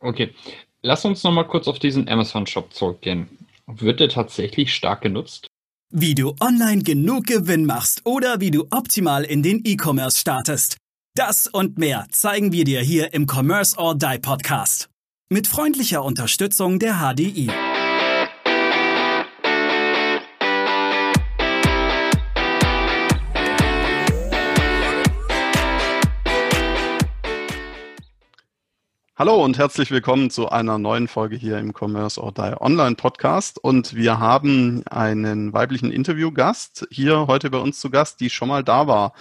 Okay, lass uns nochmal kurz auf diesen Amazon-Shop zurückgehen. Wird der tatsächlich stark genutzt? Wie du online genug Gewinn machst oder wie du optimal in den E-Commerce startest. Das und mehr zeigen wir dir hier im Commerce or Die Podcast. Mit freundlicher Unterstützung der HDI. Hallo und herzlich willkommen zu einer neuen Folge hier im Commerce or Die Online Podcast. Und wir haben einen weiblichen Interviewgast hier heute bei uns zu Gast, die schon mal da war.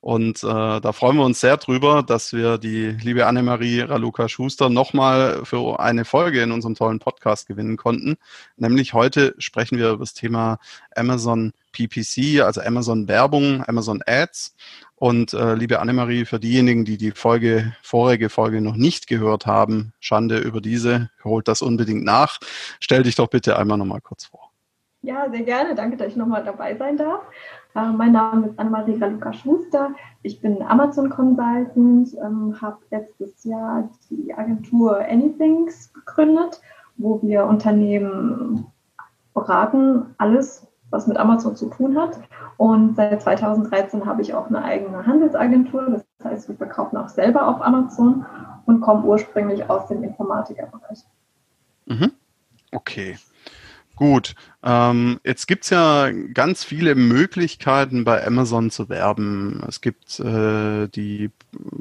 Und äh, da freuen wir uns sehr drüber, dass wir die liebe Annemarie Raluca Schuster nochmal für eine Folge in unserem tollen Podcast gewinnen konnten. Nämlich heute sprechen wir über das Thema Amazon PPC, also Amazon Werbung, Amazon Ads. Und äh, liebe Annemarie, für diejenigen, die die Folge, vorige Folge noch nicht gehört haben, Schande über diese, holt das unbedingt nach. Stell dich doch bitte einmal nochmal kurz vor. Ja, sehr gerne. Danke, dass ich nochmal dabei sein darf. Äh, mein Name ist Annemarie Raluca Schuster. Ich bin Amazon Consultant, ähm, habe letztes Jahr die Agentur Anythings gegründet, wo wir Unternehmen beraten, alles was mit Amazon zu tun hat. Und seit 2013 habe ich auch eine eigene Handelsagentur. Das heißt, wir verkaufen auch selber auf Amazon und kommen ursprünglich aus dem Informatikerbereich. Mhm. Okay. Gut, ähm, jetzt gibt es ja ganz viele Möglichkeiten bei Amazon zu werben. Es gibt äh, die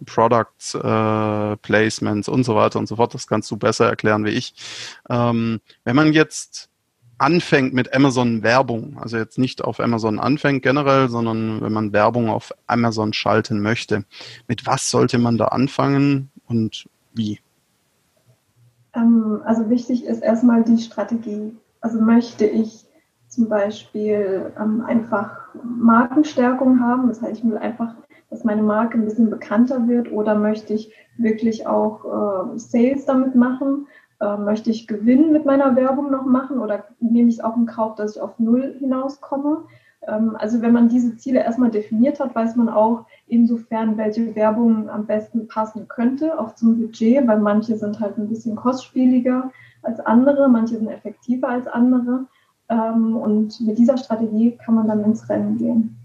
Products, äh, Placements und so weiter und so fort. Das kannst du besser erklären wie ich. Ähm, wenn man jetzt anfängt mit Amazon Werbung, also jetzt nicht auf Amazon anfängt generell, sondern wenn man Werbung auf Amazon schalten möchte, mit was sollte man da anfangen und wie? Ähm, also wichtig ist erstmal die Strategie. Also möchte ich zum Beispiel ähm, einfach Markenstärkung haben, das heißt, ich will einfach, dass meine Marke ein bisschen bekannter wird oder möchte ich wirklich auch äh, Sales damit machen äh, möchte ich Gewinn mit meiner Werbung noch machen oder nehme ich es auch in Kauf, dass ich auf Null hinauskomme? Ähm, also wenn man diese Ziele erstmal definiert hat, weiß man auch insofern, welche Werbung am besten passen könnte, auch zum Budget, weil manche sind halt ein bisschen kostspieliger als andere, manche sind effektiver als andere. Ähm, und mit dieser Strategie kann man dann ins Rennen gehen.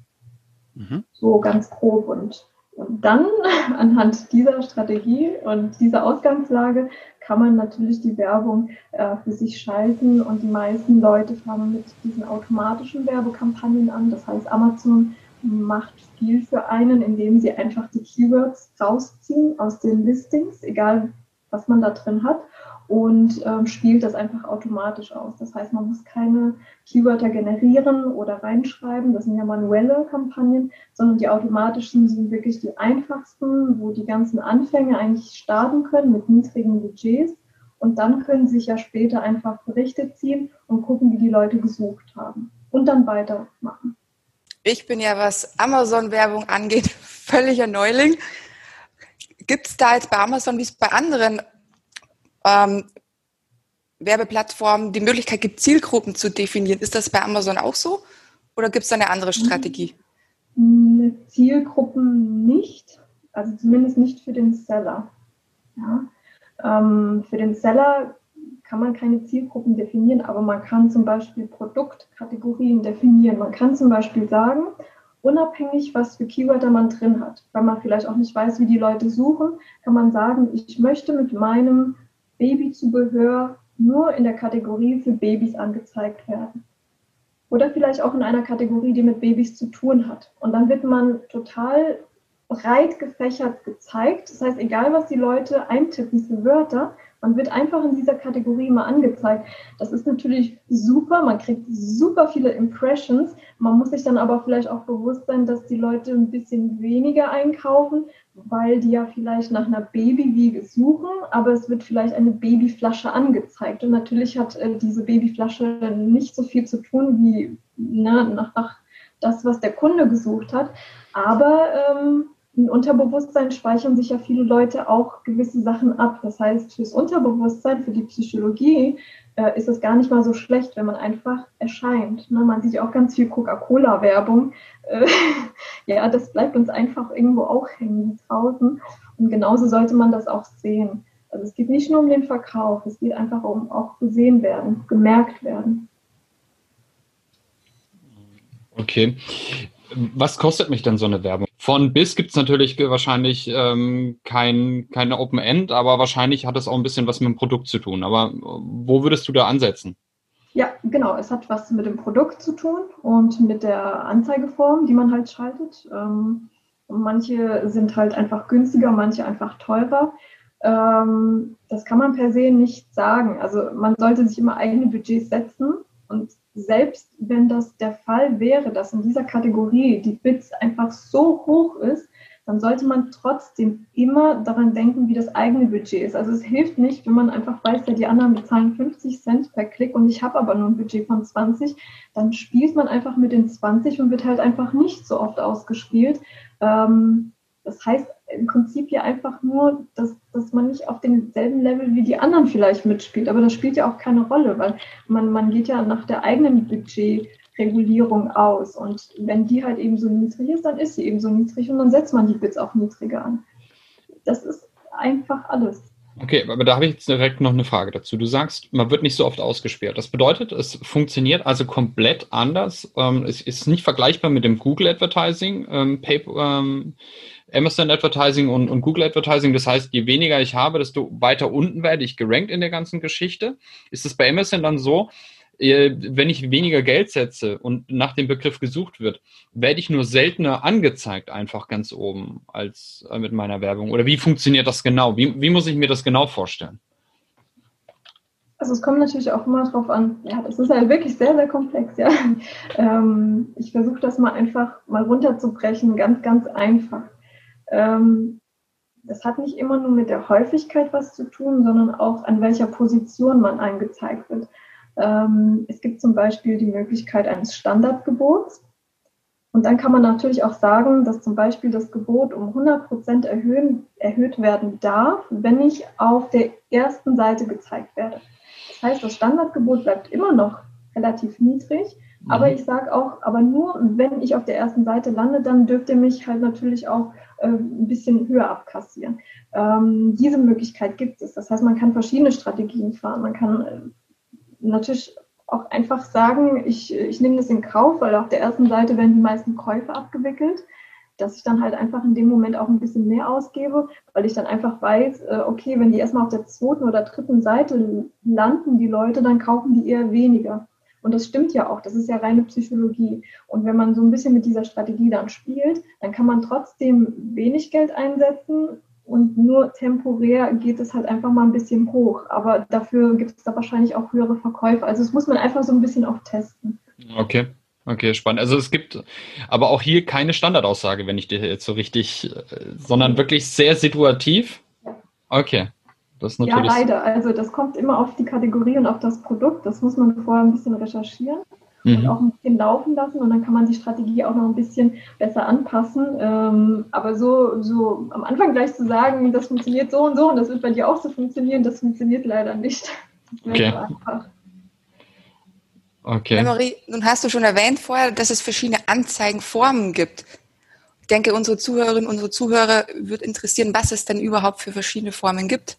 Mhm. So ganz grob und und dann anhand dieser Strategie und dieser Ausgangslage kann man natürlich die Werbung äh, für sich schalten und die meisten Leute fangen mit diesen automatischen Werbekampagnen an. Das heißt, Amazon macht viel für einen, indem sie einfach die Keywords rausziehen aus den Listings, egal was man da drin hat und ähm, spielt das einfach automatisch aus. Das heißt, man muss keine Keywörter generieren oder reinschreiben. Das sind ja manuelle Kampagnen, sondern die automatischen sind wirklich die einfachsten, wo die ganzen Anfänge eigentlich starten können mit niedrigen Budgets. Und dann können sie sich ja später einfach Berichte ziehen und gucken, wie die Leute gesucht haben und dann weitermachen. Ich bin ja, was Amazon-Werbung angeht, völliger Neuling. Gibt es da jetzt bei Amazon, wie es bei anderen ähm, Werbeplattformen die Möglichkeit gibt, Zielgruppen zu definieren. Ist das bei Amazon auch so oder gibt es da eine andere Strategie? Zielgruppen nicht, also zumindest nicht für den Seller. Ja. Ähm, für den Seller kann man keine Zielgruppen definieren, aber man kann zum Beispiel Produktkategorien definieren. Man kann zum Beispiel sagen, unabhängig, was für Keywörter man drin hat, weil man vielleicht auch nicht weiß, wie die Leute suchen, kann man sagen, ich möchte mit meinem Babyzubehör nur in der Kategorie für Babys angezeigt werden. Oder vielleicht auch in einer Kategorie, die mit Babys zu tun hat. Und dann wird man total breit gefächert gezeigt. Das heißt, egal was die Leute eintippen für Wörter, man wird einfach in dieser Kategorie mal angezeigt. Das ist natürlich super, man kriegt super viele Impressions. Man muss sich dann aber vielleicht auch bewusst sein, dass die Leute ein bisschen weniger einkaufen, weil die ja vielleicht nach einer Babywiege suchen, aber es wird vielleicht eine Babyflasche angezeigt. Und natürlich hat äh, diese Babyflasche nicht so viel zu tun wie na, ne, nach, nach das, was der Kunde gesucht hat. Aber ähm, im Unterbewusstsein speichern sich ja viele Leute auch gewisse Sachen ab. Das heißt, fürs Unterbewusstsein, für die Psychologie äh, ist es gar nicht mal so schlecht, wenn man einfach erscheint. Ne? Man sieht ja auch ganz viel Coca-Cola-Werbung. Äh, ja, das bleibt uns einfach irgendwo auch hängen draußen. Und genauso sollte man das auch sehen. Also es geht nicht nur um den Verkauf, es geht einfach um auch gesehen werden, gemerkt werden. Okay. Was kostet mich denn so eine Werbung? Von bis gibt es natürlich wahrscheinlich ähm, kein, keine Open End, aber wahrscheinlich hat es auch ein bisschen was mit dem Produkt zu tun. Aber wo würdest du da ansetzen? Ja, genau. Es hat was mit dem Produkt zu tun und mit der Anzeigeform, die man halt schaltet. Ähm, manche sind halt einfach günstiger, manche einfach teurer. Ähm, das kann man per se nicht sagen. Also man sollte sich immer eigene Budgets setzen und selbst wenn das der Fall wäre, dass in dieser Kategorie die Bits einfach so hoch ist, dann sollte man trotzdem immer daran denken, wie das eigene Budget ist. Also es hilft nicht, wenn man einfach weiß, ja, die anderen bezahlen 50 Cent per Klick und ich habe aber nur ein Budget von 20, dann spielt man einfach mit den 20 und wird halt einfach nicht so oft ausgespielt. Ähm, das heißt im Prinzip ja einfach nur, dass, dass man nicht auf demselben Level wie die anderen vielleicht mitspielt. Aber das spielt ja auch keine Rolle, weil man, man geht ja nach der eigenen Budgetregulierung aus. Und wenn die halt eben so niedrig ist, dann ist sie eben so niedrig und dann setzt man die Bits auch niedriger an. Das ist einfach alles. Okay, aber da habe ich jetzt direkt noch eine Frage dazu. Du sagst, man wird nicht so oft ausgesperrt. Das bedeutet, es funktioniert also komplett anders. Ähm, es ist nicht vergleichbar mit dem Google Advertising, ähm, Paper, ähm, Amazon Advertising und, und, Google Advertising. Das heißt, je weniger ich habe, desto weiter unten werde ich gerankt in der ganzen Geschichte. Ist es bei Amazon dann so, äh, wenn ich weniger Geld setze und nach dem Begriff gesucht wird, werde ich nur seltener angezeigt, einfach ganz oben als äh, mit meiner Werbung? Oder wie funktioniert das genau? Wie, wie muss ich mir das genau vorstellen? Also es kommt natürlich auch immer drauf an, ja, das ist halt wirklich sehr, sehr komplex, ja. Ähm, ich versuche das mal einfach mal runterzubrechen, ganz, ganz einfach. Ähm, das hat nicht immer nur mit der Häufigkeit was zu tun, sondern auch an welcher Position man angezeigt wird. Ähm, es gibt zum Beispiel die Möglichkeit eines Standardgebots. Und dann kann man natürlich auch sagen, dass zum Beispiel das Gebot um 100 Prozent erhöht werden darf, wenn ich auf der ersten Seite gezeigt werde. Das heißt, das Standardgebot bleibt immer noch relativ niedrig, mhm. aber ich sage auch, aber nur wenn ich auf der ersten Seite lande, dann dürft ihr mich halt natürlich auch äh, ein bisschen höher abkassieren. Ähm, diese Möglichkeit gibt es. Das heißt, man kann verschiedene Strategien fahren. Man kann äh, natürlich auch einfach sagen, ich, ich nehme das in Kauf, weil auf der ersten Seite werden die meisten Käufe abgewickelt, dass ich dann halt einfach in dem Moment auch ein bisschen mehr ausgebe, weil ich dann einfach weiß, äh, okay, wenn die erstmal auf der zweiten oder dritten Seite landen, die Leute, dann kaufen die eher weniger. Und das stimmt ja auch, das ist ja reine Psychologie. Und wenn man so ein bisschen mit dieser Strategie dann spielt, dann kann man trotzdem wenig Geld einsetzen und nur temporär geht es halt einfach mal ein bisschen hoch. Aber dafür gibt es da wahrscheinlich auch höhere Verkäufe. Also das muss man einfach so ein bisschen auch testen. Okay. Okay, spannend. Also es gibt aber auch hier keine Standardaussage, wenn ich dir jetzt so richtig, äh, sondern wirklich sehr situativ. Okay. Das ja, leider. Also das kommt immer auf die Kategorie und auf das Produkt. Das muss man vorher ein bisschen recherchieren mhm. und auch ein bisschen laufen lassen und dann kann man die Strategie auch noch ein bisschen besser anpassen. Ähm, aber so, so am Anfang gleich zu sagen, das funktioniert so und so und das wird bei dir auch so funktionieren, das funktioniert leider nicht. Okay. Okay. Marie, nun hast du schon erwähnt vorher, dass es verschiedene Anzeigenformen gibt. Ich denke, unsere Zuhörerinnen, unsere Zuhörer wird interessieren, was es denn überhaupt für verschiedene Formen gibt.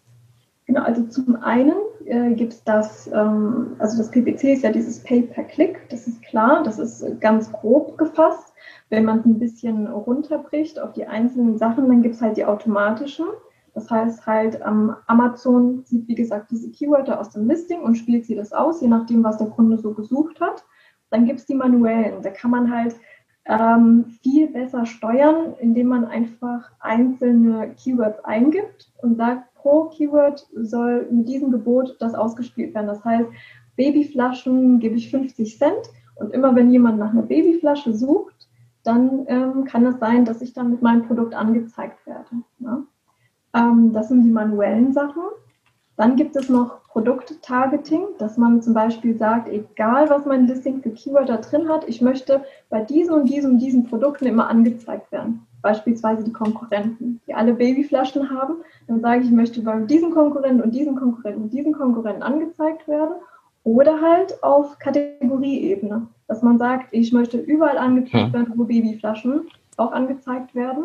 Genau, also zum einen äh, gibt es das, ähm, also das PPC ist ja dieses Pay per Click, das ist klar, das ist ganz grob gefasst. Wenn man es ein bisschen runterbricht auf die einzelnen Sachen, dann gibt es halt die automatischen. Das heißt halt, ähm, Amazon sieht, wie gesagt, diese Keywörter aus dem Listing und spielt sie das aus, je nachdem, was der Kunde so gesucht hat. Dann gibt es die manuellen. Da kann man halt ähm, viel besser steuern, indem man einfach einzelne Keywords eingibt und sagt, pro Keyword soll mit diesem Gebot das ausgespielt werden. Das heißt, Babyflaschen gebe ich 50 Cent und immer wenn jemand nach einer Babyflasche sucht, dann ähm, kann es sein, dass ich dann mit meinem Produkt angezeigt werde. Ja? Ähm, das sind die manuellen Sachen. Dann gibt es noch Produkt-Targeting, dass man zum Beispiel sagt, egal was mein Listing für Keyword da drin hat, ich möchte bei diesen und diesen und diesen Produkten immer angezeigt werden beispielsweise die Konkurrenten, die alle Babyflaschen haben, dann sage ich, ich möchte bei diesem Konkurrenten und diesem Konkurrenten und diesem Konkurrenten angezeigt werden. Oder halt auf Kategorieebene, dass man sagt, ich möchte überall angezeigt werden, wo Babyflaschen auch angezeigt werden.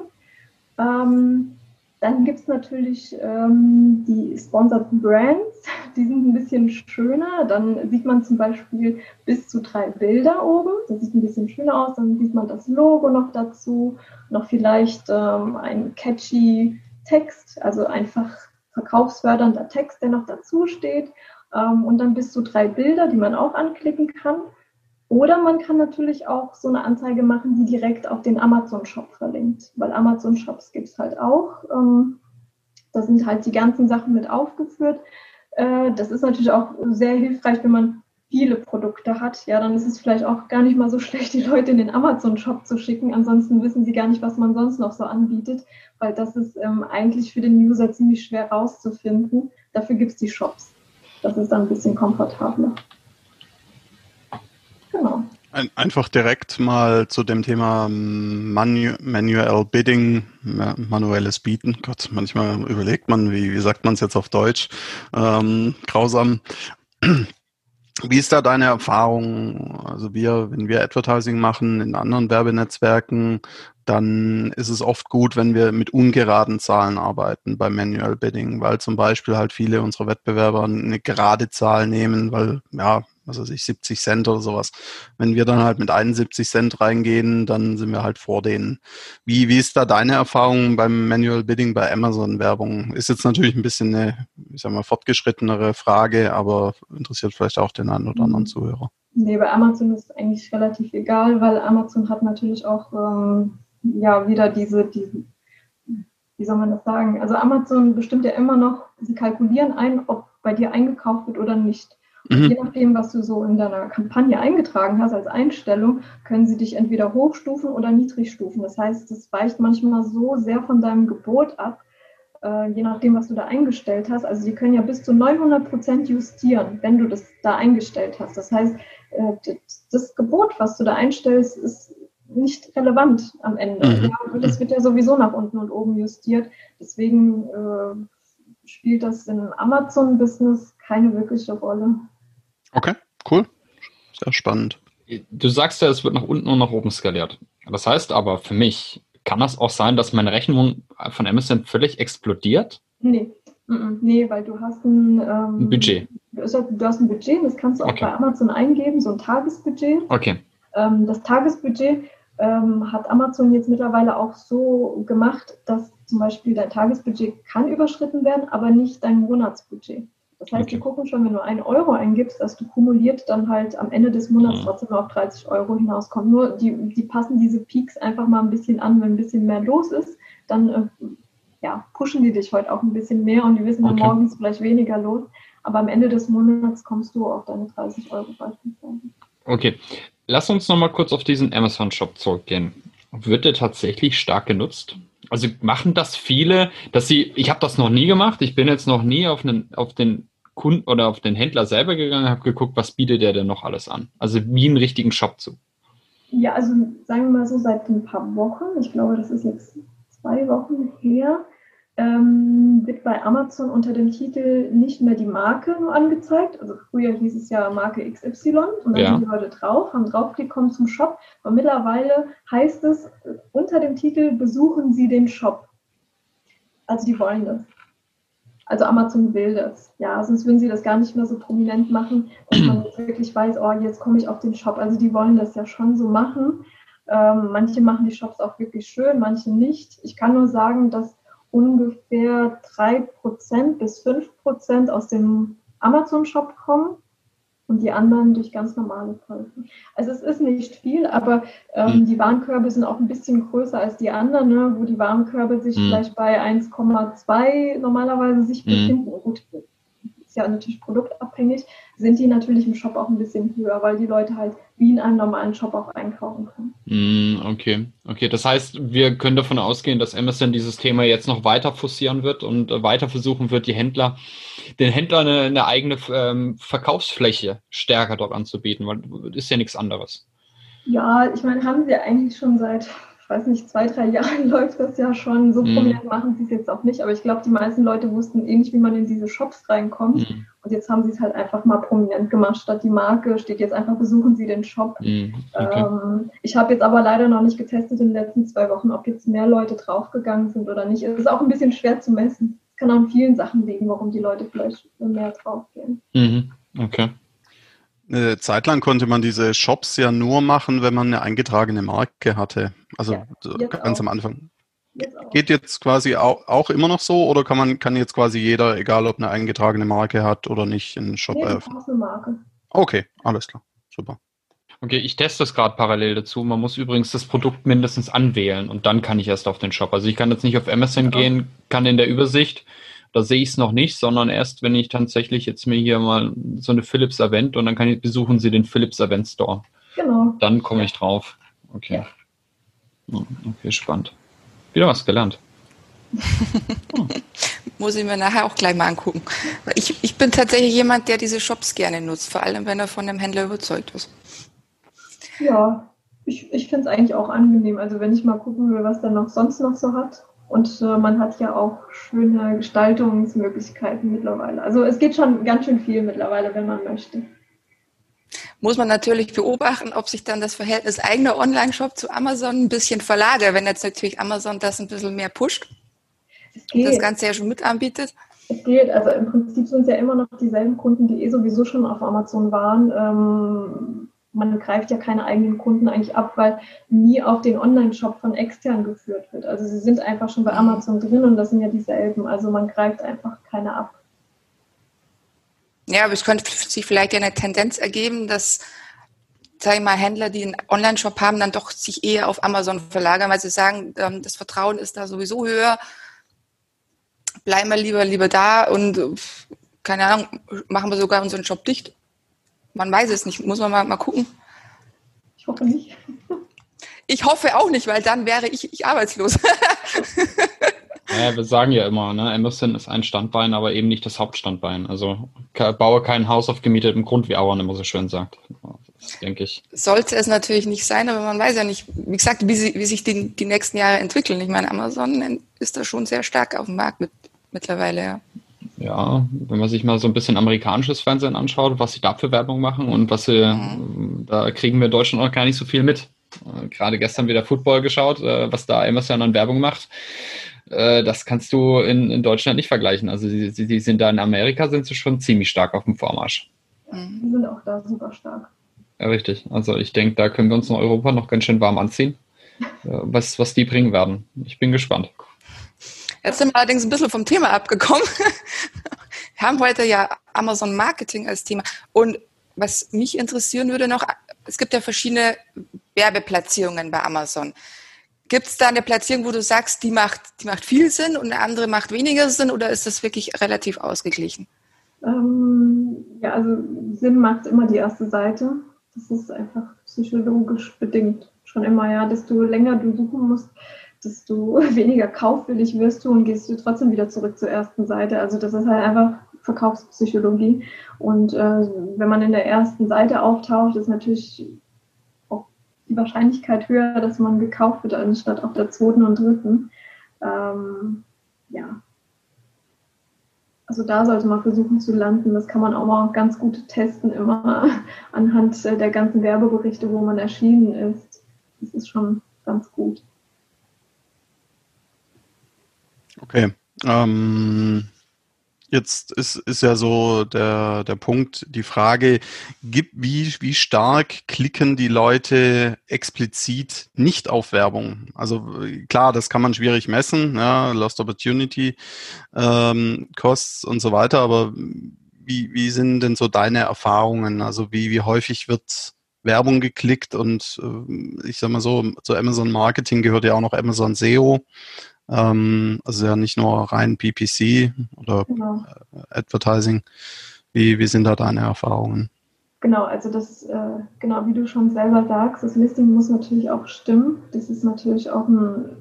Ähm, Dann gibt es natürlich ähm, die Sponsored Brands, die sind ein bisschen schöner. Dann sieht man zum Beispiel bis zu drei Bilder oben. Das sieht ein bisschen schöner aus. Dann sieht man das Logo noch dazu, noch vielleicht ähm, ein catchy Text, also einfach verkaufsfördernder Text, der noch dazu steht. Ähm, und dann bis zu drei Bilder, die man auch anklicken kann. Oder man kann natürlich auch so eine Anzeige machen, die direkt auf den Amazon-Shop verlinkt, weil Amazon-Shops gibt es halt auch. Ähm, da sind halt die ganzen Sachen mit aufgeführt. Äh, das ist natürlich auch sehr hilfreich, wenn man viele Produkte hat. Ja, dann ist es vielleicht auch gar nicht mal so schlecht, die Leute in den Amazon-Shop zu schicken. Ansonsten wissen sie gar nicht, was man sonst noch so anbietet, weil das ist ähm, eigentlich für den User ziemlich schwer rauszufinden. Dafür gibt es die Shops. Das ist dann ein bisschen komfortabler. Genau. Ein, einfach direkt mal zu dem Thema Manu Manual Bidding, manuelles Bieten. Gott, manchmal überlegt man, wie, wie sagt man es jetzt auf Deutsch? Ähm, grausam. Wie ist da deine Erfahrung? Also wir, wenn wir Advertising machen in anderen Werbenetzwerken, dann ist es oft gut, wenn wir mit ungeraden Zahlen arbeiten beim Manual Bidding, weil zum Beispiel halt viele unserer Wettbewerber eine gerade Zahl nehmen, weil ja, was weiß ich, 70 Cent oder sowas. Wenn wir dann halt mit 71 Cent reingehen, dann sind wir halt vor denen. Wie, wie ist da deine Erfahrung beim Manual Bidding bei Amazon Werbung? Ist jetzt natürlich ein bisschen eine, ich sag mal, fortgeschrittenere Frage, aber interessiert vielleicht auch den einen oder anderen mhm. Zuhörer. Nee, bei Amazon ist es eigentlich relativ egal, weil Amazon hat natürlich auch ähm, ja wieder diese, diese, wie soll man das sagen? Also Amazon bestimmt ja immer noch, sie kalkulieren ein, ob bei dir eingekauft wird oder nicht. Mhm. Je nachdem, was du so in deiner Kampagne eingetragen hast als Einstellung, können sie dich entweder hochstufen oder niedrig stufen. Das heißt, es weicht manchmal so sehr von deinem Gebot ab, äh, je nachdem, was du da eingestellt hast. Also sie können ja bis zu 900 Prozent justieren, wenn du das da eingestellt hast. Das heißt, äh, das Gebot, was du da einstellst, ist nicht relevant am Ende. Mhm. Ja, das wird ja sowieso nach unten und oben justiert. Deswegen äh, spielt das im Amazon-Business keine wirkliche Rolle. Okay, cool. Sehr spannend. Du sagst ja, es wird nach unten und nach oben skaliert. Das heißt aber für mich, kann das auch sein, dass meine Rechnung von Amazon völlig explodiert? Nee. Nee, weil du hast ein, ähm, ein Budget. Du hast ein Budget, das kannst du auch okay. bei Amazon eingeben, so ein Tagesbudget. Okay. Ähm, das Tagesbudget ähm, hat Amazon jetzt mittlerweile auch so gemacht, dass zum Beispiel dein Tagesbudget kann überschritten werden, aber nicht dein Monatsbudget. Das heißt, okay. die gucken schon, wenn du einen Euro eingibst, dass du kumuliert dann halt am Ende des Monats mhm. trotzdem auf 30 Euro hinauskommt. Nur die, die passen diese Peaks einfach mal ein bisschen an, wenn ein bisschen mehr los ist, dann äh, ja, pushen die dich heute auch ein bisschen mehr und die wissen dann okay. morgens vielleicht weniger los. Aber am Ende des Monats kommst du auf deine 30 Euro beispielsweise. Okay, lass uns nochmal kurz auf diesen Amazon-Shop zurückgehen. Wird der tatsächlich stark genutzt? Also machen das viele, dass sie, ich habe das noch nie gemacht, ich bin jetzt noch nie auf, einen, auf den Kunden oder auf den Händler selber gegangen, habe geguckt, was bietet der denn noch alles an? Also wie einen richtigen Shop zu. Ja, also sagen wir mal so seit ein paar Wochen, ich glaube, das ist jetzt zwei Wochen her, ähm, wird bei Amazon unter dem Titel nicht mehr die Marke angezeigt. Also früher hieß es ja Marke XY und dann ja. sind die Leute drauf, haben draufgeklickt, kommen zum Shop. Und mittlerweile heißt es unter dem Titel besuchen Sie den Shop. Also die wollen das. Also Amazon will das. Ja, sonst würden sie das gar nicht mehr so prominent machen, dass man wirklich weiß, oh, jetzt komme ich auf den Shop. Also die wollen das ja schon so machen. Ähm, manche machen die Shops auch wirklich schön, manche nicht. Ich kann nur sagen, dass ungefähr 3% bis 5% aus dem Amazon-Shop kommen und die anderen durch ganz normale Käufe. Also es ist nicht viel, aber ähm, mhm. die Warenkörbe sind auch ein bisschen größer als die anderen, ne, wo die Warenkörbe sich mhm. vielleicht bei 1,2 normalerweise sich mhm. befinden. Gut, ist ja natürlich produktabhängig, sind die natürlich im Shop auch ein bisschen höher, weil die Leute halt wie in einem normalen Shop auch einkaufen können. Mm, okay, okay. Das heißt, wir können davon ausgehen, dass Amazon dieses Thema jetzt noch weiter forcieren wird und äh, weiter versuchen wird, die Händler, den Händlern eine, eine eigene ähm, Verkaufsfläche stärker dort anzubieten, weil ist ja nichts anderes. Ja, ich meine, haben sie eigentlich schon seit weiß nicht, zwei, drei Jahren läuft das ja schon. So Mhm. prominent machen sie es jetzt auch nicht. Aber ich glaube, die meisten Leute wussten eh nicht, wie man in diese Shops reinkommt. Mhm. Und jetzt haben sie es halt einfach mal prominent gemacht. Statt die Marke steht jetzt einfach, besuchen Sie den Shop. Mhm. Okay. Ähm, ich habe jetzt aber leider noch nicht getestet in den letzten zwei Wochen, ob jetzt mehr Leute draufgegangen sind oder nicht. Es ist auch ein bisschen schwer zu messen. Es kann an vielen Sachen liegen, warum die Leute vielleicht mehr draufgehen. Mhm. Okay. Eine Zeit lang konnte man diese Shops ja nur machen, wenn man eine eingetragene Marke hatte. Also Ja, so ganz auch. am Anfang. Jetzt. Geht jetzt quasi auch, auch immer noch so oder kann man kann jetzt quasi jeder, egal ob eine eingetragene Marke hat oder nicht, einen Shop Nee, eröffnen? eine Marke. Okay, alles klar. Super. Okay, ich teste das gerade parallel dazu. Man muss übrigens das Produkt mindestens anwählen und dann kann ich erst auf den Shop. Also ich kann jetzt nicht auf Amazon Ja. gehen, kann in der Übersicht, da sehe ich es noch nicht, sondern erst, wenn ich tatsächlich jetzt mir hier mal so eine Philips Event und dann kann ich besuchen Sie den Philips Event Store. Genau. Dann komme ich drauf. Okay. Hm, Okay, spannend. Wieder was gelernt. Muss ich mir nachher auch gleich mal angucken. Ich, ich bin tatsächlich jemand, der diese Shops gerne nutzt, vor allem wenn er von dem Händler überzeugt ist. Ja, ich, ich finde es eigentlich auch angenehm. Also wenn ich mal gucken will, was der noch sonst noch so hat. Und äh, man hat ja auch schöne Gestaltungsmöglichkeiten mittlerweile. Also es geht schon ganz schön viel mittlerweile, wenn man möchte. Muss man natürlich beobachten, ob sich dann das Verhältnis eigener Online-Shop zu Amazon ein bisschen verlagert, wenn jetzt natürlich Amazon das ein bisschen mehr pusht und das Ganze ja schon mit anbietet. es geht. Also im Prinzip sind es ja immer noch dieselben Kunden, die eh sowieso schon auf Amazon waren. Ähm, man greift ja keine eigenen Kunden eigentlich ab, weil nie auf den Online-Shop von extern geführt wird. Also sie sind einfach schon bei Mhm. Amazon drin und das sind ja dieselben. Also man greift einfach keine ab. Ja, aber es könnte sich vielleicht ja eine Tendenz ergeben, dass, sag ich mal, Händler, die einen Online-Shop haben, dann doch sich eher auf Amazon verlagern, weil sie sagen, ähm, das Vertrauen ist da sowieso höher. Bleiben wir lieber, lieber da und keine Ahnung, machen wir sogar unseren Shop dicht. Man weiß es nicht, muss man mal, mal gucken. Ich hoffe nicht. Ich hoffe auch nicht, weil dann wäre ich, ich arbeitslos. Ja, wir sagen ja immer, ne, Amazon ist ein Standbein, aber eben nicht das Hauptstandbein. Also baue kein Haus auf gemietetem Grund, wie Auern immer so schön sagt. Das denke ich. Sollte es natürlich nicht sein, aber man weiß ja nicht, wie gesagt, wie, sie, wie sich die, die nächsten Jahre entwickeln. Ich meine, Amazon ist da schon sehr stark auf dem Markt mit, mittlerweile, ja. Ja, wenn man sich mal so ein bisschen amerikanisches Fernsehen anschaut, was sie da für Werbung machen und was sie, Mhm. da kriegen wir in Deutschland auch gar nicht so viel mit. Äh, Gerade gestern wieder Football geschaut, äh, was da Amazon an Werbung macht. Äh, Das kannst du in, in Deutschland nicht vergleichen. Also die die sind da in Amerika, sind sie schon ziemlich stark auf dem Vormarsch. Mhm. Die sind auch da super stark. Ja, richtig. Also ich denke, da können wir uns in Europa noch ganz schön warm anziehen, was, was die bringen werden. Ich bin gespannt. Jetzt sind wir allerdings ein bisschen vom Thema abgekommen. Wir haben heute ja Amazon Marketing als Thema. Und was mich interessieren würde noch, es gibt ja verschiedene Werbeplatzierungen bei Amazon. Gibt es da eine Platzierung, wo du sagst, die macht, die macht viel Sinn und eine andere macht weniger Sinn oder ist das wirklich relativ ausgeglichen? Ähm, ja, also Sinn macht immer die erste Seite. Das ist einfach psychologisch bedingt. Schon immer, ja, desto länger du suchen musst, desto weniger kaufwillig wirst du und gehst du trotzdem wieder zurück zur ersten Seite. Also das ist halt einfach Verkaufspsychologie. Und äh, wenn man in der ersten Seite auftaucht, ist natürlich auch die Wahrscheinlichkeit höher, dass man gekauft wird, anstatt auf der zweiten und dritten. Ähm, ja, also da sollte man versuchen zu landen. Das kann man auch mal ganz gut testen, immer anhand äh, der ganzen Werbeberichte, wo man erschienen ist. Das ist schon ganz gut. Okay. Ähm, jetzt ist, ist ja so der, der Punkt, die Frage, gibt, wie, wie stark klicken die Leute explizit nicht auf Werbung? Also klar, das kann man schwierig messen, ja, Lost Opportunity, ähm, Costs und so weiter, aber wie, wie sind denn so deine Erfahrungen? Also wie, wie häufig wird Werbung geklickt und äh, ich sag mal so, zu Amazon Marketing gehört ja auch noch Amazon SEO. Ähm, also ja nicht nur rein PPC oder Genau. Advertising. Wie, wie sind da deine Erfahrungen? Genau, also das, äh, genau wie du schon selber sagst, das Listing muss natürlich auch stimmen. Das ist natürlich auch ein,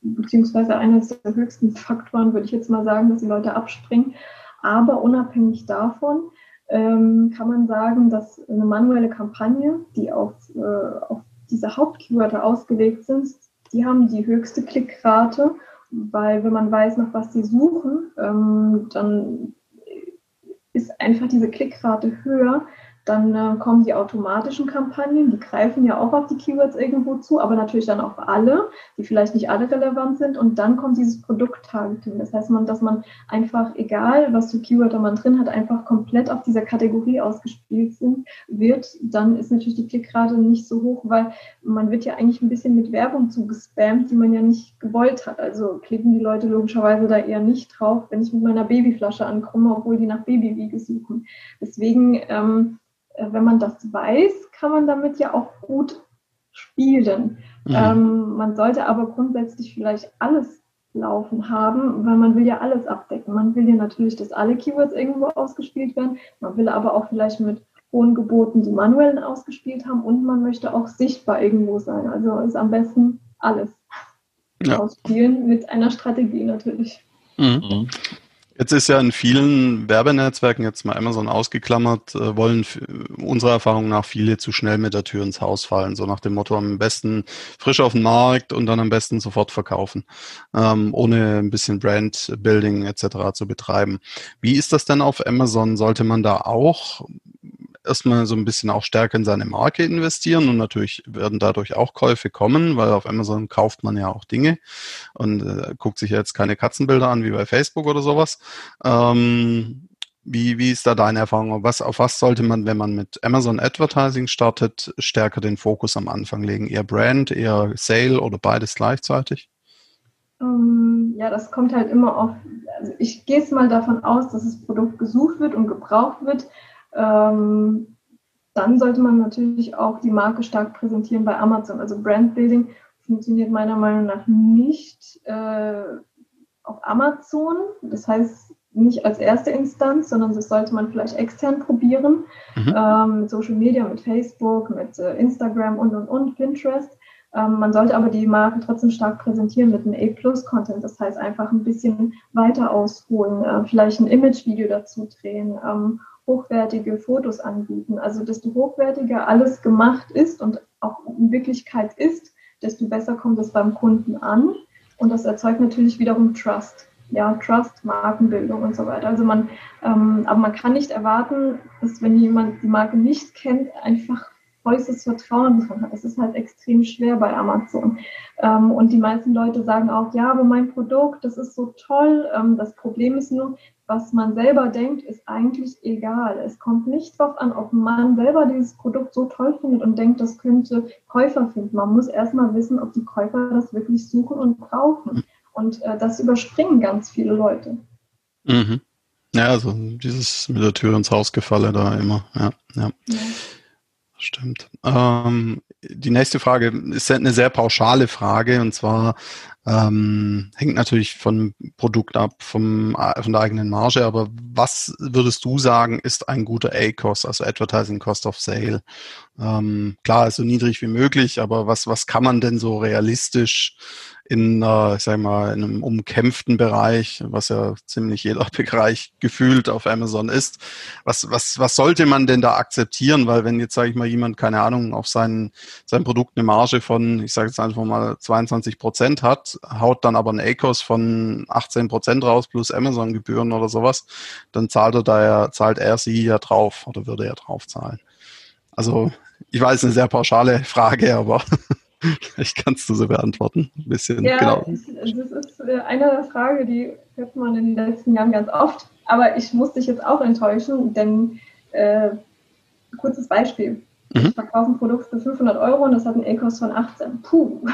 beziehungsweise eines der höchsten Faktoren, würde ich jetzt mal sagen, dass die Leute abspringen. Aber unabhängig davon ähm, kann man sagen, dass eine manuelle Kampagne, die auf, äh, auf diese Hauptkeywörter ausgelegt sind, die haben die höchste Klickrate, weil wenn man weiß, nach was sie suchen, ähm, dann ist einfach diese Klickrate höher, dann äh, kommen die automatischen Kampagnen, die greifen ja auch auf die Keywords irgendwo zu, aber natürlich dann auf alle, die vielleicht nicht alle relevant sind. Und dann kommt dieses Produkt-Targeting. Das heißt, man, dass man einfach, egal was für Keyword man drin hat, einfach komplett auf dieser Kategorie ausgespielt sind, wird, dann ist natürlich die Klickrate nicht so hoch, weil man wird ja eigentlich ein bisschen mit Werbung zugespammt, die man ja nicht gewollt hat. Also klicken die Leute logischerweise da eher nicht drauf, wenn ich mit meiner Babyflasche ankomme, obwohl die nach Babywiege suchen. Deswegen ähm, äh, wenn man das weiß, kann man damit ja auch gut spielen. Mhm. Ähm, man sollte aber grundsätzlich vielleicht alles laufen haben, weil man will ja alles abdecken. Man will ja natürlich, dass alle Keywords irgendwo ausgespielt werden. Man will aber auch vielleicht mit hohen Geboten die manuellen ausgespielt haben und man möchte auch sichtbar irgendwo sein. Also ist am besten alles ja. ausspielen mit einer Strategie natürlich. Mhm. Jetzt ist ja in vielen Werbenetzwerken, jetzt mal Amazon ausgeklammert, äh, wollen unserer Erfahrung nach viele zu schnell mit der Tür ins Haus fallen. So nach dem Motto, am besten frisch auf den Markt und dann am besten sofort verkaufen, ähm, ohne ein bisschen Brand-Building etc. zu betreiben. Wie ist das denn auf Amazon? Sollte man da auch erstmal so ein bisschen auch stärker in seine Marke investieren und natürlich werden dadurch auch Käufe kommen, weil auf Amazon kauft man ja auch Dinge und äh, guckt sich jetzt keine Katzenbilder an wie bei Facebook oder sowas. Ähm, wie, wie ist da deine Erfahrung? Was, auf was sollte man, wenn man mit Amazon Advertising startet, stärker den Fokus am Anfang legen? Eher Brand, eher Sale oder beides gleichzeitig? Ähm, ja, das kommt halt immer auf. Also ich gehe es mal davon aus, dass das Produkt gesucht wird und gebraucht wird ähm, dann sollte man natürlich auch die Marke stark präsentieren bei Amazon. Also Brandbuilding funktioniert meiner Meinung nach nicht äh, auf Amazon. Das heißt nicht als erste Instanz, sondern das sollte man vielleicht extern probieren. Mhm. Ähm, mit Social Media, mit Facebook, mit äh, Instagram und und und, Pinterest. Ähm, man sollte aber die Marke trotzdem stark präsentieren mit einem A-Plus-Content. Das heißt einfach ein bisschen weiter ausholen, äh, vielleicht ein Image-Video dazu drehen ähm, hochwertige Fotos anbieten. Also desto hochwertiger alles gemacht ist und auch in Wirklichkeit ist, desto besser kommt es beim Kunden an. Und das erzeugt natürlich wiederum Trust. Ja, Trust, Markenbildung und so weiter. Also man, ähm, aber man kann nicht erwarten, dass wenn jemand die Marke nicht kennt, einfach vollstes Vertrauen drin hat. Das ist halt extrem schwer bei Amazon. Ähm, und die meisten Leute sagen auch, ja, aber mein Produkt, das ist so toll. Ähm, das Problem ist nur, was man selber denkt, ist eigentlich egal. Es kommt nicht darauf an, ob man selber dieses Produkt so toll findet und denkt, das könnte Käufer finden. Man muss erstmal wissen, ob die Käufer das wirklich suchen und brauchen. Und äh, das überspringen ganz viele Leute. Mhm. Ja, also dieses mit der Tür ins Haus gefalle da immer. Ja, ja. ja. Stimmt. Ähm, die nächste Frage ist eine sehr pauschale Frage und zwar ähm, hängt natürlich vom Produkt ab, vom, von der eigenen Marge, aber was würdest du sagen, ist ein guter A-Cost, also Advertising Cost of Sale? Ähm, klar, so niedrig wie möglich, aber was, was kann man denn so realistisch in, äh, ich sag mal, in einem umkämpften Bereich, was ja ziemlich jeder Bereich gefühlt auf Amazon ist. Was, was, was sollte man denn da akzeptieren? Weil wenn jetzt, sage ich mal, jemand, keine Ahnung, auf sein, sein Produkt eine Marge von, ich sage jetzt einfach mal 22 Prozent hat, haut dann aber einen ACOS von 18 Prozent raus plus Amazon-Gebühren oder sowas, dann zahlt er da ja, zahlt er sie ja drauf oder würde er drauf zahlen. Also ich weiß, eine sehr pauschale Frage, aber Vielleicht kannst du sie beantworten. Ein bisschen, ja, genau. das ist äh, eine Frage, die hört man in den letzten Jahren ganz oft. Aber ich muss dich jetzt auch enttäuschen, denn äh, kurzes Beispiel. Mhm. Ich verkaufe ein Produkt für 500 Euro und das hat einen A-Kost von 18. Puh,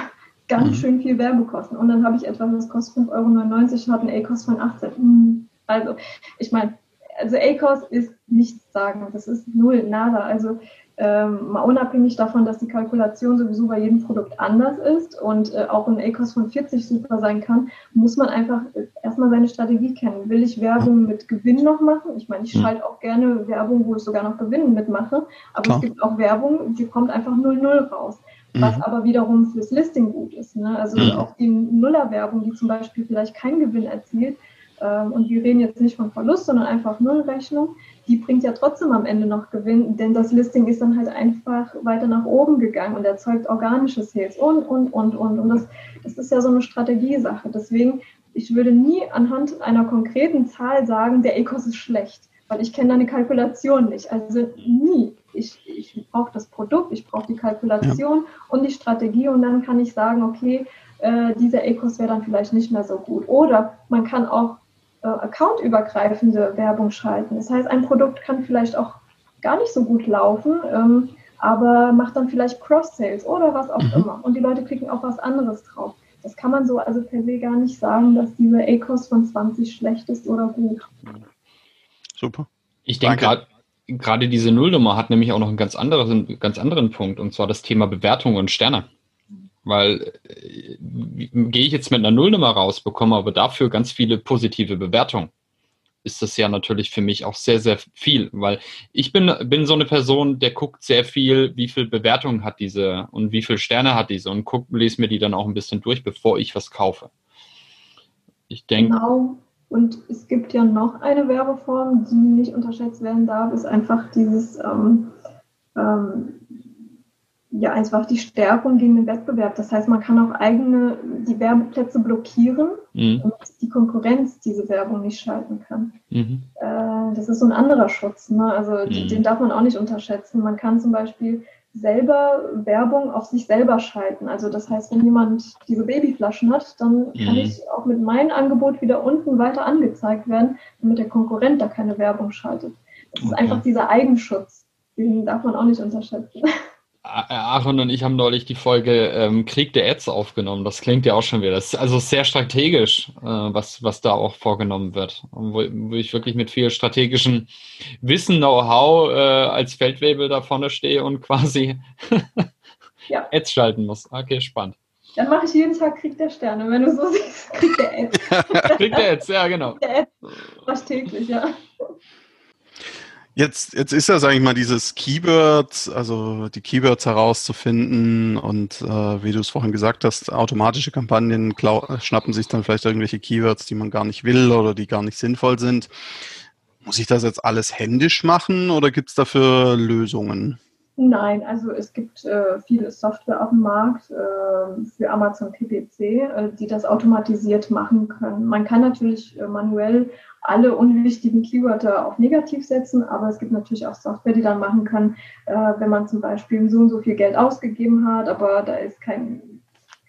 ganz mhm. schön viel Werbekosten. Und dann habe ich etwas, das kostet 5,99 Euro hat einen A-Kost von 18. Hm. Also, ich meine, also A-Kost ist nichts sagen. Das ist null, nada. Also ähm, mal unabhängig davon, dass die Kalkulation sowieso bei jedem Produkt anders ist und äh, auch ein ACOS von 40 super sein kann, muss man einfach äh, erstmal seine Strategie kennen. Will ich Werbung mit Gewinn noch machen? Ich meine, ich hm. schalte auch gerne Werbung, wo ich sogar noch Gewinn mitmache, aber Klar. es gibt auch Werbung, die kommt einfach 0,0 raus. Was mhm. aber wiederum fürs Listing gut ist. Ne? Also mhm. auch die Nuller-Werbung, die zum Beispiel vielleicht keinen Gewinn erzielt, ähm, und wir reden jetzt nicht von Verlust, sondern einfach Nullrechnung, die bringt ja trotzdem am Ende noch Gewinn, denn das Listing ist dann halt einfach weiter nach oben gegangen und erzeugt organische Sales und, und, und, und. Und das, das ist ja so eine Strategiesache. Deswegen, ich würde nie anhand einer konkreten Zahl sagen, der Ecos ist schlecht, weil ich kenne deine Kalkulation nicht. Also nie. Ich, ich brauche das Produkt, ich brauche die Kalkulation ja. und die Strategie und dann kann ich sagen, okay, äh, dieser Ecos wäre dann vielleicht nicht mehr so gut. Oder man kann auch äh, accountübergreifende Werbung schalten. Das heißt, ein Produkt kann vielleicht auch gar nicht so gut laufen, ähm, aber macht dann vielleicht Cross-Sales oder was auch mhm. immer. Und die Leute klicken auf was anderes drauf. Das kann man so also per se gar nicht sagen, dass dieser ACOS von 20 schlecht ist oder gut. Super. Ich denke gerade gerade diese Nullnummer hat nämlich auch noch einen ganz anderen, ganz anderen Punkt, und zwar das Thema Bewertung und Sterne. Weil äh, gehe ich jetzt mit einer Nullnummer raus, bekomme aber dafür ganz viele positive Bewertungen, ist das ja natürlich für mich auch sehr, sehr viel, weil ich bin, bin so eine Person, der guckt sehr viel, wie viel Bewertungen hat diese und wie viele Sterne hat diese und guck, lese mir die dann auch ein bisschen durch, bevor ich was kaufe. Ich denke. Genau. Und es gibt ja noch eine Werbeform, die nicht unterschätzt werden darf, ist einfach dieses ähm, ähm, ja einfach die Stärkung gegen den Wettbewerb. Das heißt, man kann auch eigene die Werbeplätze blockieren mhm. und die Konkurrenz diese Werbung nicht schalten kann. Mhm. Äh, das ist so ein anderer Schutz. Ne? Also mhm. den darf man auch nicht unterschätzen. Man kann zum Beispiel selber Werbung auf sich selber schalten. Also das heißt, wenn jemand diese Babyflaschen hat, dann kann mhm. ich auch mit meinem Angebot wieder unten weiter angezeigt werden, damit der Konkurrent da keine Werbung schaltet. Das okay. ist einfach dieser Eigenschutz. Den darf man auch nicht unterschätzen. Aaron und ich haben neulich die Folge ähm, Krieg der Ads aufgenommen. Das klingt ja auch schon wieder. Das ist also sehr strategisch, äh, was, was da auch vorgenommen wird. Wo, wo ich wirklich mit viel strategischem Wissen, Know-how äh, als Feldwebel da vorne stehe und quasi ja. Ads schalten muss. Okay, spannend. Dann mache ich jeden Tag Krieg der Sterne, wenn du so siehst. Krieg der Ads. Krieg der Ads, ja, genau. Krieg der Ads. Was täglich, ja. Jetzt, jetzt ist ja, sage ich mal, dieses Keyword, also die Keywords herauszufinden und äh, wie du es vorhin gesagt hast, automatische Kampagnen schnappen sich dann vielleicht irgendwelche Keywords, die man gar nicht will oder die gar nicht sinnvoll sind. Muss ich das jetzt alles händisch machen oder gibt es dafür Lösungen? Nein, also es gibt äh, viele Software auf dem Markt äh, für Amazon PPC, äh, die das automatisiert machen können. Man kann natürlich äh, manuell alle unwichtigen Keywörter auf negativ setzen, aber es gibt natürlich auch Software, die dann machen kann, äh, wenn man zum Beispiel so und so viel Geld ausgegeben hat, aber da ist kein,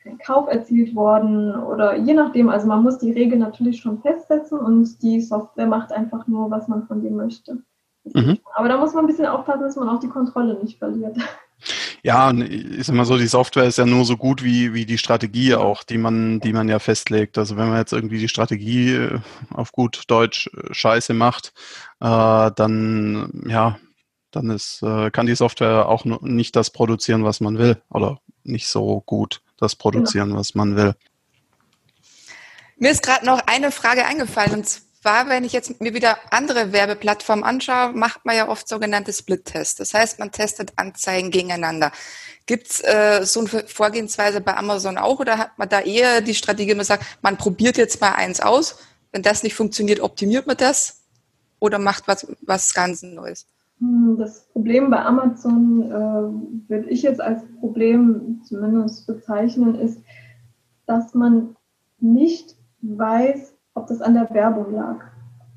kein Kauf erzielt worden oder je nachdem. Also man muss die Regel natürlich schon festsetzen und die Software macht einfach nur, was man von dem möchte. Mhm. Aber da muss man ein bisschen aufpassen, dass man auch die Kontrolle nicht verliert. Ja, ist immer so, die Software ist ja nur so gut wie, wie die Strategie auch, die man, die man ja festlegt. Also wenn man jetzt irgendwie die Strategie äh, auf gut Deutsch äh, scheiße macht, äh, dann, ja, dann ist, äh, kann die Software auch nicht das produzieren, was man will. Oder nicht so gut das produzieren, genau. was man will. Mir ist gerade noch eine Frage eingefallen und zwar, wenn ich jetzt mir wieder andere Werbeplattformen anschaue, macht man ja oft sogenannte Split-Tests. Das heißt, man testet Anzeigen gegeneinander. Gibt es äh, so eine Vorgehensweise bei Amazon auch oder hat man da eher die Strategie, man sagt, man probiert jetzt mal eins aus, wenn das nicht funktioniert, optimiert man das oder macht was, was ganz Neues? Hm, das Problem bei Amazon äh, würde ich jetzt als Problem zumindest bezeichnen, ist, dass man nicht weiß, ob das an der Werbung lag.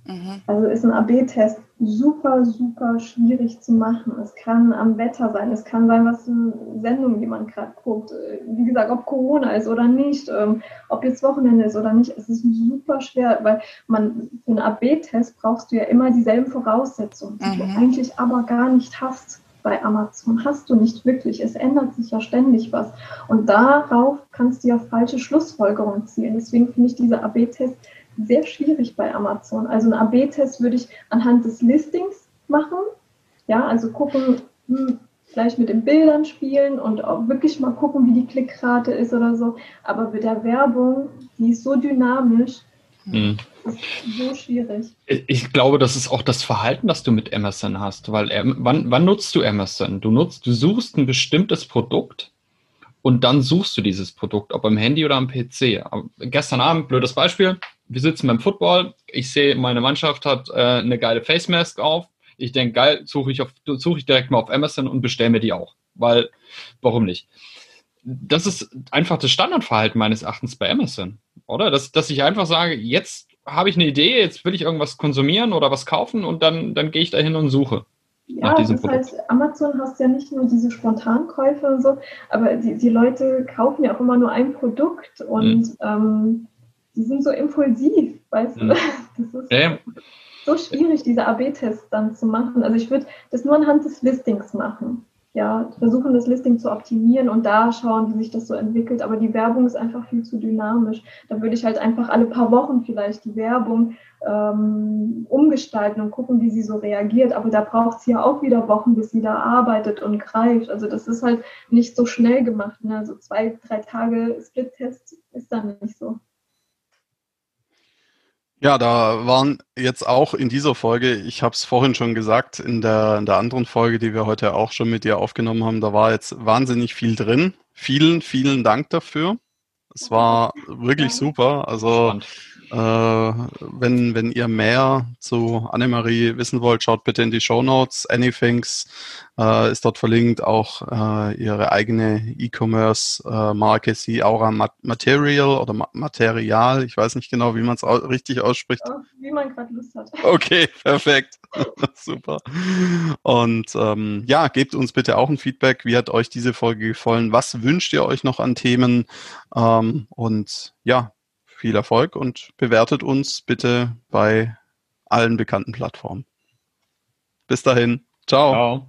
Mhm. Also ist ein AB-Test super, super schwierig zu machen. Es kann am Wetter sein, es kann sein, was für Sendung jemand gerade guckt. Wie gesagt, ob Corona ist oder nicht, ähm, ob jetzt Wochenende ist oder nicht. Es ist super schwer, weil man für einen AB-Test brauchst du ja immer dieselben Voraussetzungen, die mhm. du eigentlich aber gar nicht hast bei Amazon hast du nicht wirklich. Es ändert sich ja ständig was. Und darauf kannst du ja falsche Schlussfolgerungen ziehen. Deswegen finde ich diese AB-Tests sehr schwierig bei Amazon. Also einen AB-Test würde ich anhand des Listings machen. Ja, also gucken, hm, vielleicht mit den Bildern spielen und auch wirklich mal gucken, wie die Klickrate ist oder so. Aber mit der Werbung, die ist so dynamisch, hm. ist so schwierig. Ich glaube, das ist auch das Verhalten, das du mit Amazon hast, weil wann, wann nutzt du Amazon? Du nutzt, du suchst ein bestimmtes Produkt und dann suchst du dieses Produkt, ob am Handy oder am PC. Gestern Abend, blödes Beispiel, wir sitzen beim Football, ich sehe, meine Mannschaft hat äh, eine geile Face Mask auf. Ich denke, geil, suche ich, such ich direkt mal auf Amazon und bestelle mir die auch. Weil, warum nicht? Das ist einfach das Standardverhalten meines Erachtens bei Amazon, oder? Dass, dass ich einfach sage, jetzt habe ich eine Idee, jetzt will ich irgendwas konsumieren oder was kaufen und dann, dann gehe ich da hin und suche. Ja, das Produkt. heißt, Amazon hast ja nicht nur diese Spontankäufe und so, aber die, die Leute kaufen ja auch immer nur ein Produkt und mhm. ähm, die sind so impulsiv, weißt mhm. du? Das ist ja. so schwierig, diese AB-Tests dann zu machen. Also ich würde das nur anhand des Listings machen ja, versuchen das Listing zu optimieren und da schauen, wie sich das so entwickelt. Aber die Werbung ist einfach viel zu dynamisch. Da würde ich halt einfach alle paar Wochen vielleicht die Werbung ähm, umgestalten und gucken, wie sie so reagiert. Aber da braucht es ja auch wieder Wochen, bis sie da arbeitet und greift. Also das ist halt nicht so schnell gemacht. Ne? Also zwei, drei Tage Split-Test ist dann nicht so. Ja, da waren jetzt auch in dieser Folge, ich habe es vorhin schon gesagt, in der, in der anderen Folge, die wir heute auch schon mit dir aufgenommen haben, da war jetzt wahnsinnig viel drin. Vielen, vielen Dank dafür. Es war wirklich super. Also. Äh, wenn, wenn ihr mehr zu Annemarie wissen wollt, schaut bitte in die Show Notes. Anythings äh, ist dort verlinkt, auch äh, ihre eigene E-Commerce-Marke, sie Aura Material oder Ma Material. Ich weiß nicht genau, wie man es au richtig ausspricht. Ja, wie man gerade Lust hat. Okay, perfekt. Super. Und ähm, ja, gebt uns bitte auch ein Feedback. Wie hat euch diese Folge gefallen? Was wünscht ihr euch noch an Themen? Ähm, und ja, viel Erfolg und bewertet uns bitte bei allen bekannten Plattformen. Bis dahin. Ciao. Ciao.